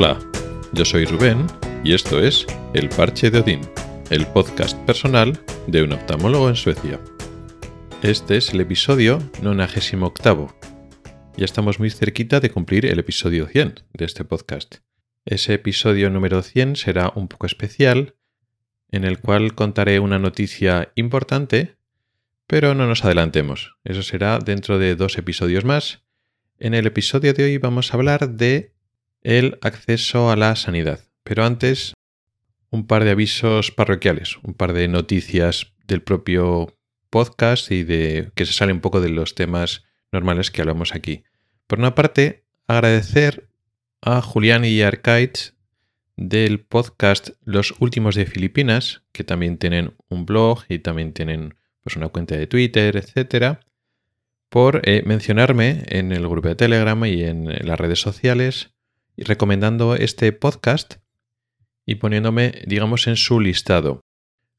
Hola, yo soy Rubén y esto es El Parche de Odín, el podcast personal de un oftalmólogo en Suecia. Este es el episodio 98. Ya estamos muy cerquita de cumplir el episodio 100 de este podcast. Ese episodio número 100 será un poco especial, en el cual contaré una noticia importante, pero no nos adelantemos. Eso será dentro de dos episodios más. En el episodio de hoy vamos a hablar de el acceso a la sanidad. Pero antes, un par de avisos parroquiales, un par de noticias del propio podcast y de que se sale un poco de los temas normales que hablamos aquí. Por una parte, agradecer a Julián y Arcaids del podcast Los Últimos de Filipinas, que también tienen un blog y también tienen pues, una cuenta de Twitter, etcétera, por eh, mencionarme en el grupo de Telegram y en las redes sociales recomendando este podcast y poniéndome, digamos, en su listado.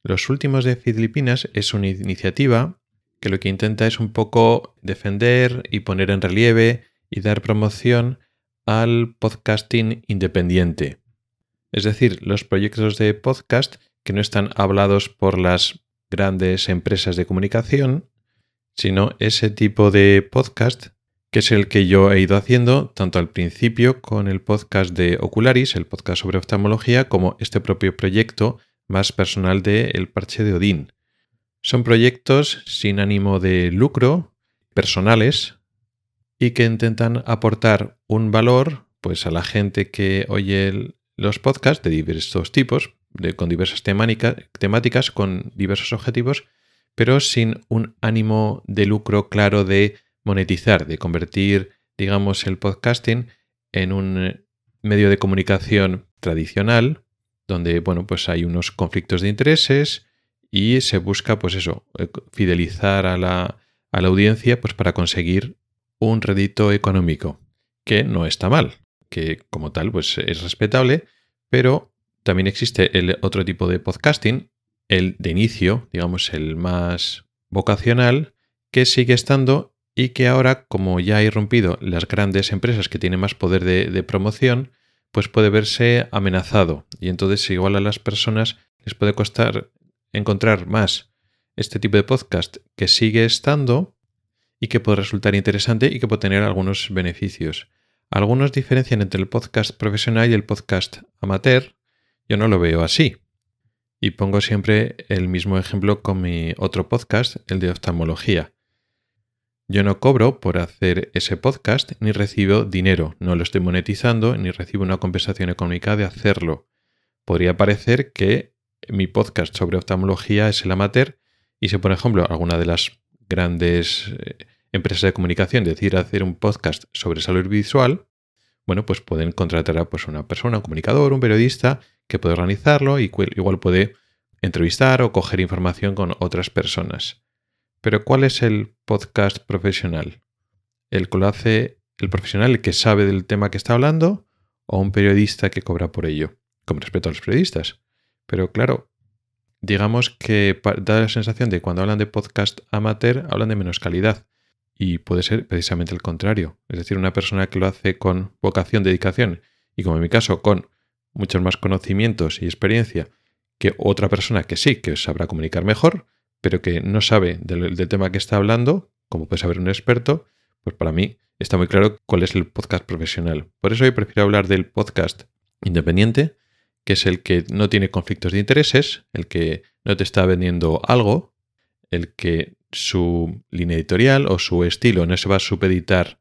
Los últimos de Filipinas es una iniciativa que lo que intenta es un poco defender y poner en relieve y dar promoción al podcasting independiente. Es decir, los proyectos de podcast que no están hablados por las grandes empresas de comunicación, sino ese tipo de podcast que es el que yo he ido haciendo tanto al principio con el podcast de Ocularis, el podcast sobre oftalmología, como este propio proyecto más personal de El Parche de Odín. Son proyectos sin ánimo de lucro, personales, y que intentan aportar un valor pues, a la gente que oye los podcasts de diversos tipos, con diversas temáticas, con diversos objetivos, pero sin un ánimo de lucro claro de monetizar, de convertir, digamos, el podcasting en un eh, medio de comunicación tradicional, donde, bueno, pues hay unos conflictos de intereses y se busca, pues eso, eh, fidelizar a la, a la audiencia, pues para conseguir un rédito económico, que no está mal, que como tal, pues es respetable, pero también existe el otro tipo de podcasting, el de inicio, digamos, el más vocacional, que sigue estando y que ahora, como ya ha irrumpido las grandes empresas que tienen más poder de, promoción, pues puede verse amenazado. Y entonces igual a las personas les puede costar encontrar más este tipo de podcast que sigue estando y que puede resultar interesante y que puede tener algunos beneficios. Algunos diferencian entre el podcast profesional y el podcast amateur. Yo no lo veo así. Y pongo siempre el mismo ejemplo con mi otro podcast, el de oftalmología. Yo no cobro por hacer ese podcast ni recibo dinero, no lo estoy monetizando ni recibo una compensación económica de hacerlo. Podría parecer que mi podcast sobre oftalmología es el amateur y si por ejemplo alguna de las grandes eh, empresas de comunicación decide hacer un podcast sobre salud visual, bueno, pues pueden contratar a pues, una persona, un comunicador, un periodista que puede organizarlo y igual puede entrevistar o coger información con otras personas. Pero ¿cuál es el podcast profesional? ¿El que lo hace el profesional, que sabe del tema que está hablando, o un periodista que cobra por ello? Con respeto a los periodistas. Pero claro, digamos que da la sensación de cuando hablan de podcast amateur, hablan de menos calidad. Y puede ser precisamente el contrario. Es decir, una persona que lo hace con vocación, dedicación, y como en mi caso, con muchos más conocimientos y experiencia que otra persona que sí, que sabrá comunicar mejor, pero que no sabe del, tema que está hablando, como puede saber un experto, pues para mí está muy claro cuál es el podcast profesional. Por eso hoy prefiero hablar del podcast independiente, que es el que no tiene conflictos de intereses, el que no te está vendiendo algo, el que su línea editorial o su estilo no se va a supeditar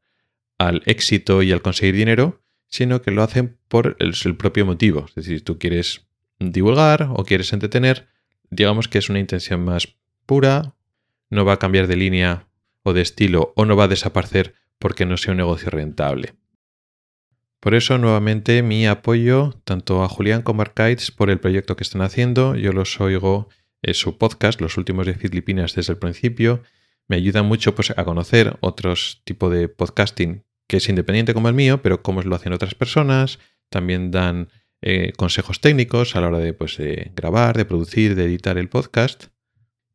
al éxito y al conseguir dinero, sino que lo hacen por el, el propio motivo. Es decir, tú quieres divulgar o quieres entretener, digamos que es una intención más pura, no va a cambiar de línea o de estilo o no va a desaparecer porque no sea un negocio rentable. Por eso, nuevamente, mi apoyo tanto a Julián como a Arcades por el proyecto que están haciendo. Yo los oigo en su podcast, los últimos de Filipinas, desde el principio. Me ayuda mucho pues, a conocer otros tipos de podcasting que es independiente como el mío, pero cómo lo hacen otras personas. También dan eh, consejos técnicos a la hora de, pues, de grabar, de producir, de editar el podcast.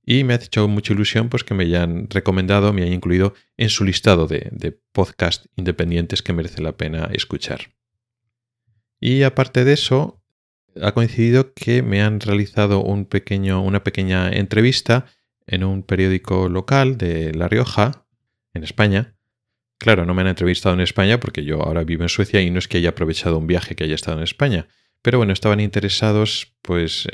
Y me ha hecho mucha ilusión pues, que me hayan recomendado, me hayan incluido en su listado de, de podcast independientes que merece la pena escuchar. Y aparte de eso, ha coincidido que me han realizado un pequeño, una pequeña entrevista en un periódico local de La Rioja, en España. Claro, no me han entrevistado en España porque yo ahora vivo en Suecia y no es que haya aprovechado un viaje que haya estado en España. Pero bueno, estaban interesados pues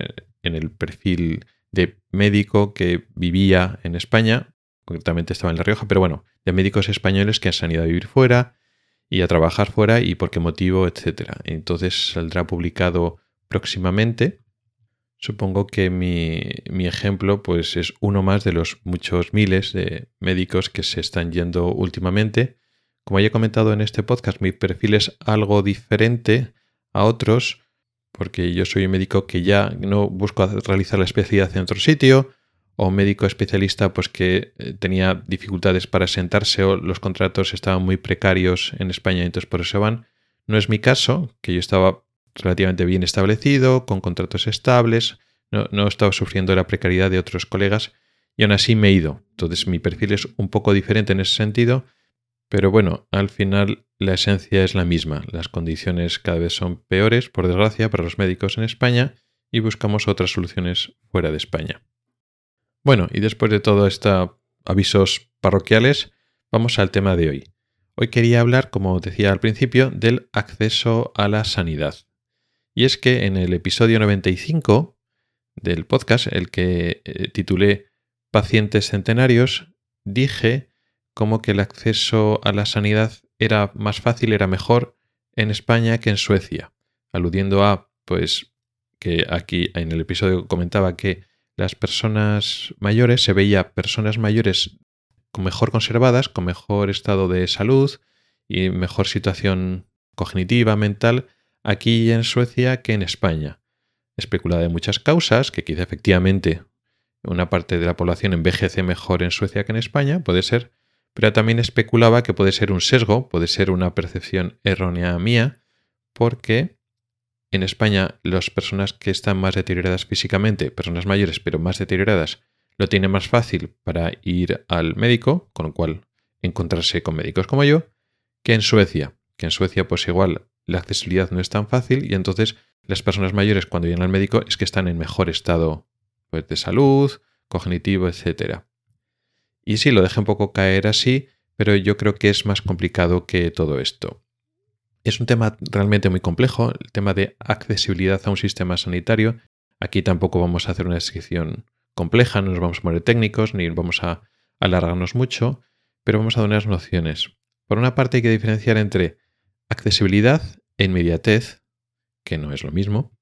en el perfil de médico que vivía en España, concretamente estaba en La Rioja, pero bueno, de médicos españoles que han ido a vivir fuera y a trabajar fuera y por qué motivo, etcétera. Entonces saldrá publicado próximamente. Supongo que mi, mi, ejemplo pues, es uno más de los muchos miles de médicos que se están yendo últimamente. Como ya he comentado en este podcast, mi perfil es algo diferente a otros porque yo soy un médico que ya no busco realizar la especialidad en otro sitio, o un médico especialista pues que eh, tenía dificultades para sentarse o los contratos estaban muy precarios en España entonces por eso van. No es mi caso, que yo estaba relativamente bien establecido, con contratos estables, no, no estaba sufriendo la precariedad de otros colegas y aún así me he ido. Entonces mi perfil es un poco diferente en ese sentido, pero bueno, al final la esencia es la misma. Las condiciones cada vez son peores, por desgracia, para los médicos en España y buscamos otras soluciones fuera de España. Bueno, y después de todo estos avisos parroquiales, vamos al tema de hoy. Hoy quería hablar, como decía al principio, del acceso a la sanidad. Y es que en el episodio 95 del podcast, el que eh, titulé Pacientes Centenarios, dije como que el acceso a la sanidad era más fácil, era mejor en España que en Suecia, aludiendo a, pues, que aquí en el episodio comentaba que las personas mayores, se veía personas mayores con mejor conservadas, con mejor estado de salud y mejor situación cognitiva, mental, aquí en Suecia que en España. Especulada de muchas causas, que quizá efectivamente una parte de la población envejece mejor en Suecia que en España, puede ser, también especulaba que puede ser un sesgo, puede ser una percepción errónea mía, porque en España las personas que están más deterioradas físicamente, personas mayores pero más deterioradas, lo tienen más fácil para ir al médico, con lo cual encontrarse con médicos como yo, que en Suecia, que en Suecia pues igual la accesibilidad no es tan fácil y entonces las personas mayores cuando llegan al médico es que están en mejor estado pues, de salud, cognitivo, etcétera. Y sí, lo dejé un poco caer así, pero yo creo que es más complicado que todo esto. Es un tema realmente muy complejo, el tema de accesibilidad a un sistema sanitario. Aquí tampoco vamos a hacer una descripción compleja, no nos vamos a poner técnicos ni vamos a alargarnos mucho, pero vamos a dar unas nociones. Por una parte hay que diferenciar entre accesibilidad e inmediatez, que no es lo mismo.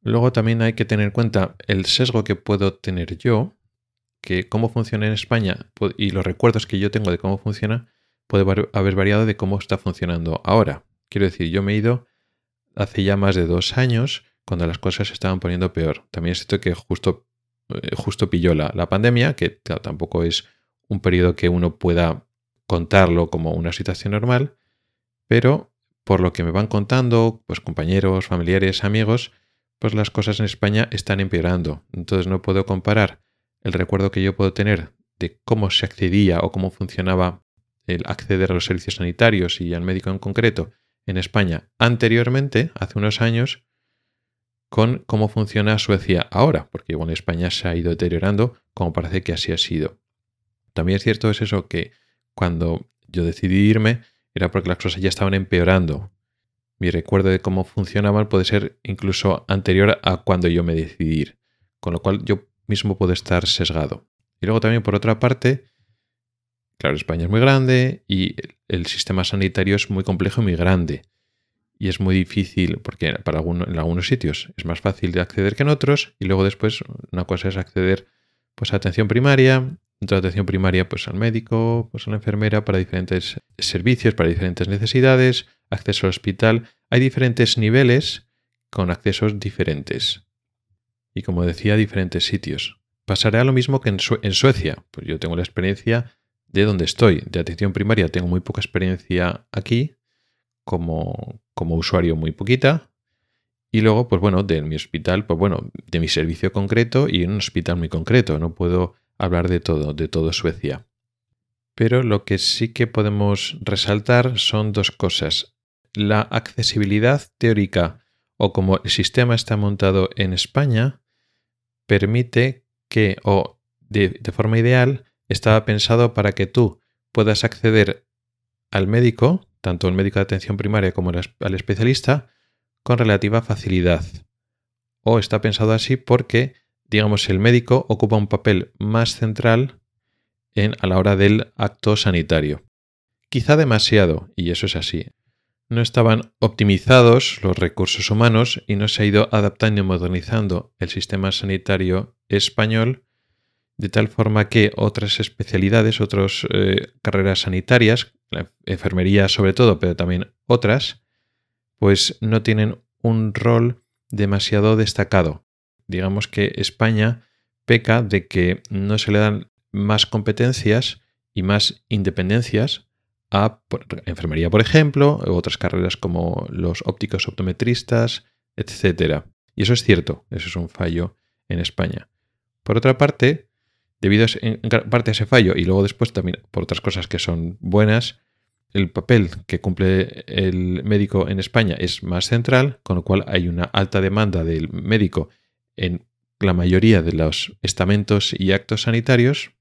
Luego también hay que tener en cuenta el sesgo que puedo tener yo que cómo funciona en España y los recuerdos que yo tengo de cómo funciona puede haber variado de cómo está funcionando ahora. Quiero decir, yo me he ido hace ya más de dos años cuando las cosas se estaban poniendo peor. También es cierto que justo, eh, justo pilló la, la pandemia, que tampoco es un periodo que uno pueda contarlo como una situación normal, pero por lo que me van contando, pues compañeros, familiares, amigos, pues las cosas en España están empeorando. Entonces no puedo comparar el recuerdo que yo puedo tener de cómo se accedía o cómo funcionaba el acceder a los servicios sanitarios y al médico en concreto en España anteriormente, hace unos años, con cómo funciona Suecia ahora, porque bueno, España se ha ido deteriorando, como parece que así ha sido. También es cierto es eso que cuando yo decidí irme era porque las cosas ya estaban empeorando. Mi recuerdo de cómo funcionaban puede ser incluso anterior a cuando yo me decidí ir, con lo cual yo mismo puede estar sesgado. Y luego también, por otra parte, claro, España es muy grande y el sistema sanitario es muy complejo y muy grande. Y es muy difícil, porque para en algunos sitios es más fácil de acceder que en otros. Y luego después, una cosa es acceder pues, a atención primaria, otra atención primaria pues, al médico, pues, a la enfermera, para diferentes servicios, para diferentes necesidades, acceso al hospital. Hay diferentes niveles con accesos diferentes y como decía, diferentes sitios. Pasará lo mismo que en, Suecia. Pues yo tengo la experiencia de donde estoy. De atención primaria tengo muy poca experiencia aquí, como, como usuario muy poquita. Y luego, pues bueno, de mi hospital, pues bueno, de mi servicio concreto y en un hospital muy concreto. No puedo hablar de todo, de todo Suecia. Pero lo que sí que podemos resaltar son dos cosas. la accesibilidad teórica o como el sistema está montado en España, permite que, o de, forma ideal, estaba pensado para que tú puedas acceder al médico, tanto el médico de atención primaria como al especialista, con relativa facilidad. O está pensado así porque, digamos, el médico ocupa un papel más central en, a la hora del acto sanitario. Quizá demasiado, y eso es así. No estaban optimizados los recursos humanos y no se ha ido adaptando y modernizando el sistema sanitario español de tal forma que otras especialidades, otras eh, carreras sanitarias, enfermería sobre todo, pero también otras, pues no tienen un rol demasiado destacado. Digamos que España peca de que no se le dan más competencias y más independencias a enfermería, por ejemplo, otras carreras como los ópticos optometristas, etc. Y eso es cierto, eso es un fallo en España. Por otra parte, debido en parte a ese fallo y luego después también por otras cosas que son buenas, el papel que cumple el médico en España es más central, con lo cual hay una alta demanda del médico en la mayoría de los estamentos y actos sanitarios,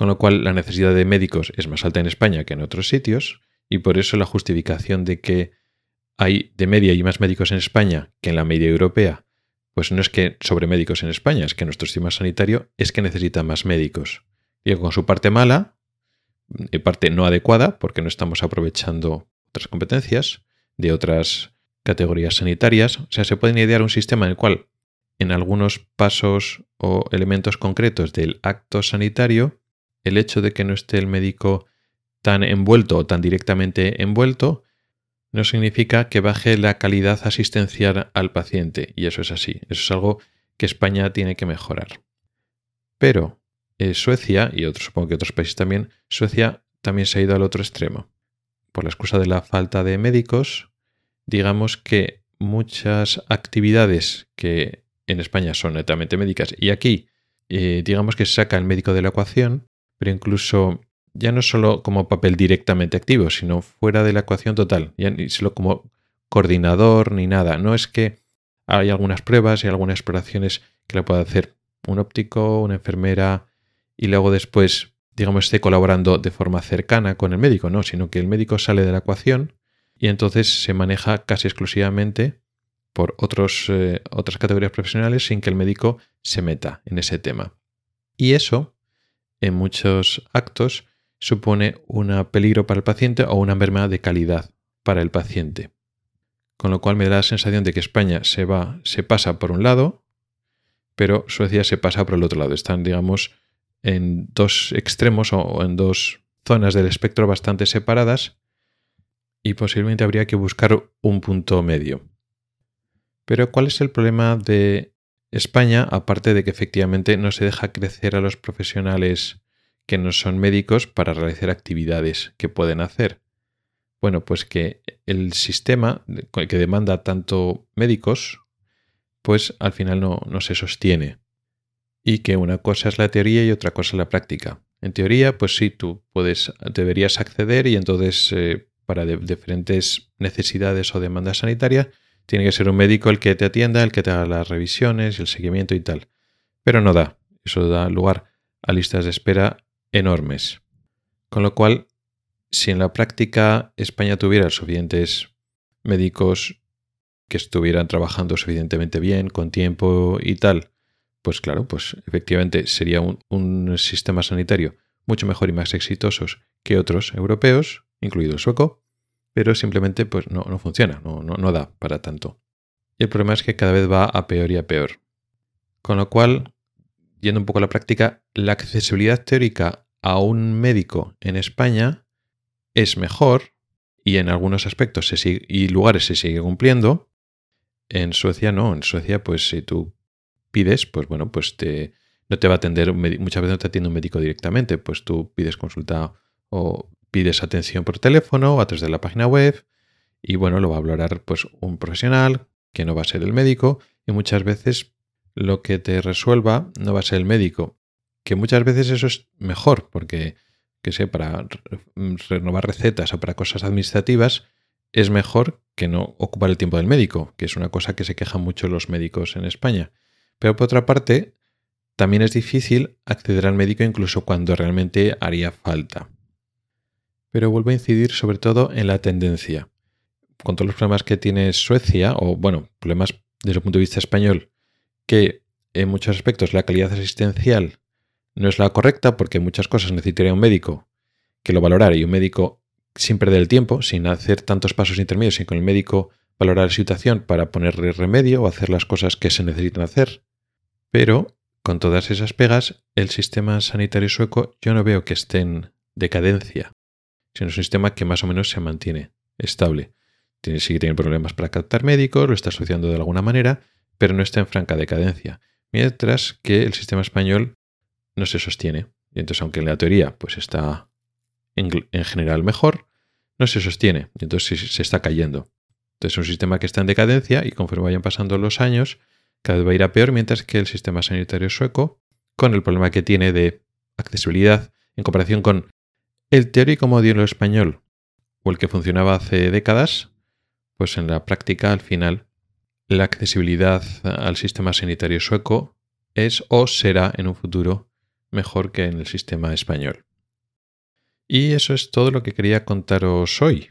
con lo cual la necesidad de médicos es más alta en España que en otros sitios, y por eso la justificación de que hay de media y más médicos en España que en la media europea, pues no es que sobre médicos en España, es que nuestro sistema sanitario es que necesita más médicos. Y con su parte mala, de parte no adecuada, porque no estamos aprovechando otras competencias de otras categorías sanitarias. O sea, se puede idear un sistema en el cual en algunos pasos o elementos concretos del acto sanitario, el hecho de que no esté el médico tan envuelto o tan directamente envuelto, no significa que baje la calidad asistencial al paciente. Y eso es así. Eso es algo que España tiene que mejorar. Pero eh, Suecia, y otros, supongo que otros países también, Suecia también se ha ido al otro extremo. Por la excusa de la falta de médicos, digamos que muchas actividades que en España son netamente médicas y aquí eh, digamos que se saca el médico de la ecuación, pero incluso ya no solo como papel directamente activo, sino fuera de la ecuación total, ya ni solo como coordinador ni nada. No es que hay algunas pruebas y algunas exploraciones que lo pueda hacer un óptico, una enfermera, y luego después, digamos, esté colaborando de forma cercana con el médico, no, sino que el médico sale de la ecuación y entonces se maneja casi exclusivamente por otros, eh, otras categorías profesionales sin que el médico se meta en ese tema. Y eso, en muchos actos, supone un peligro para el paciente o una enfermedad de calidad para el paciente. Con lo cual me da la sensación de que España se va, se pasa por un lado, pero Suecia se pasa por el otro lado. Están, digamos, en dos extremos o en dos zonas del espectro bastante separadas y posiblemente habría que buscar un punto medio. Pero ¿cuál es el problema de España, aparte de que efectivamente no se deja crecer a los profesionales que no son médicos para realizar actividades que pueden hacer? Bueno, pues que el sistema que demanda tanto médicos, pues al final no, no se sostiene y que una cosa es la teoría y otra cosa es la práctica. En teoría, pues sí, tú puedes, deberías acceder y entonces eh, para diferentes necesidades o demandas sanitarias tiene que ser un médico el que te atienda, el que te haga las revisiones, el seguimiento y tal. Pero no da. Eso da lugar a listas de espera enormes. Con lo cual, si en la práctica España tuviera suficientes médicos que estuvieran trabajando suficientemente bien, con tiempo y tal, pues claro, pues efectivamente sería un, sistema sanitario mucho mejor y más exitosos que otros europeos, incluido el sueco, pero simplemente pues no, funciona, no, no, no da para tanto. Y el problema es que cada vez va a peor y a peor. Con lo cual, yendo un poco a la práctica, la accesibilidad teórica a un médico en España es mejor y en algunos aspectos y lugares se sigue cumpliendo. En Suecia no, en Suecia pues si tú pides, pues bueno, pues te, no te va a atender, muchas veces no te atiende un médico directamente, pues tú pides consulta o pides atención por teléfono o a través de la página web y bueno, lo va a valorar pues un profesional que no va a ser el médico y muchas veces lo que te resuelva no va a ser el médico, que muchas veces eso es mejor porque que sé, para renovar recetas o para cosas administrativas, es mejor que no ocupar el tiempo del médico, que es una cosa que se quejan mucho los médicos en España. Pero por otra parte, también es difícil acceder al médico incluso cuando realmente haría falta. Pero vuelvo a incidir sobre todo en la tendencia. Con todos los problemas que tiene Suecia, o bueno, problemas desde el punto de vista español, que en muchos aspectos la calidad asistencial no es la correcta porque muchas cosas necesitaría un médico que lo valorara y un médico sin perder el tiempo, sin hacer tantos pasos intermedios, sin con el médico valorar la situación para ponerle remedio o hacer las cosas que se necesitan hacer. Pero con todas esas pegas, el sistema sanitario sueco yo no veo que esté en decadencia, sino un sistema que más o menos se mantiene estable. Tiene, sigue teniendo problemas para captar médicos, lo está asociando de alguna manera, pero no está en franca decadencia. Mientras que el sistema español no se sostiene. Y entonces, aunque en la teoría pues está en, en general mejor, no se sostiene. Y entonces se está cayendo. Entonces es un sistema que está en decadencia y conforme vayan pasando los años, cada vez va a ir a peor, mientras que el sistema sanitario sueco, con el problema que tiene de accesibilidad en comparación con el teórico modelo español o el que funcionaba hace décadas, pues en la práctica al final la accesibilidad al sistema sanitario sueco es o será en un futuro mejor que en el sistema español. Y eso es todo lo que quería contaros hoy.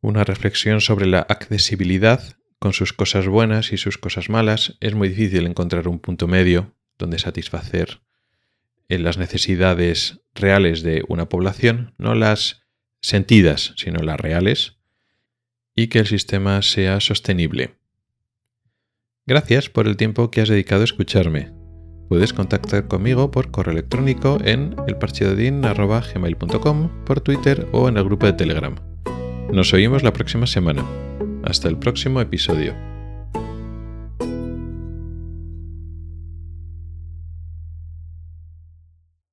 Una reflexión sobre la accesibilidad con sus cosas buenas y sus cosas malas, es muy difícil encontrar un punto medio donde satisfacer eh, las necesidades reales de una población, no las sentidas, sino las reales, y que el sistema sea sostenible. Gracias por el tiempo que has dedicado a escucharme. Puedes contactar conmigo por correo electrónico en elparchedodin.gmail.com, por Twitter o en el grupo de Telegram. Nos oímos la próxima semana. Hasta el próximo episodio.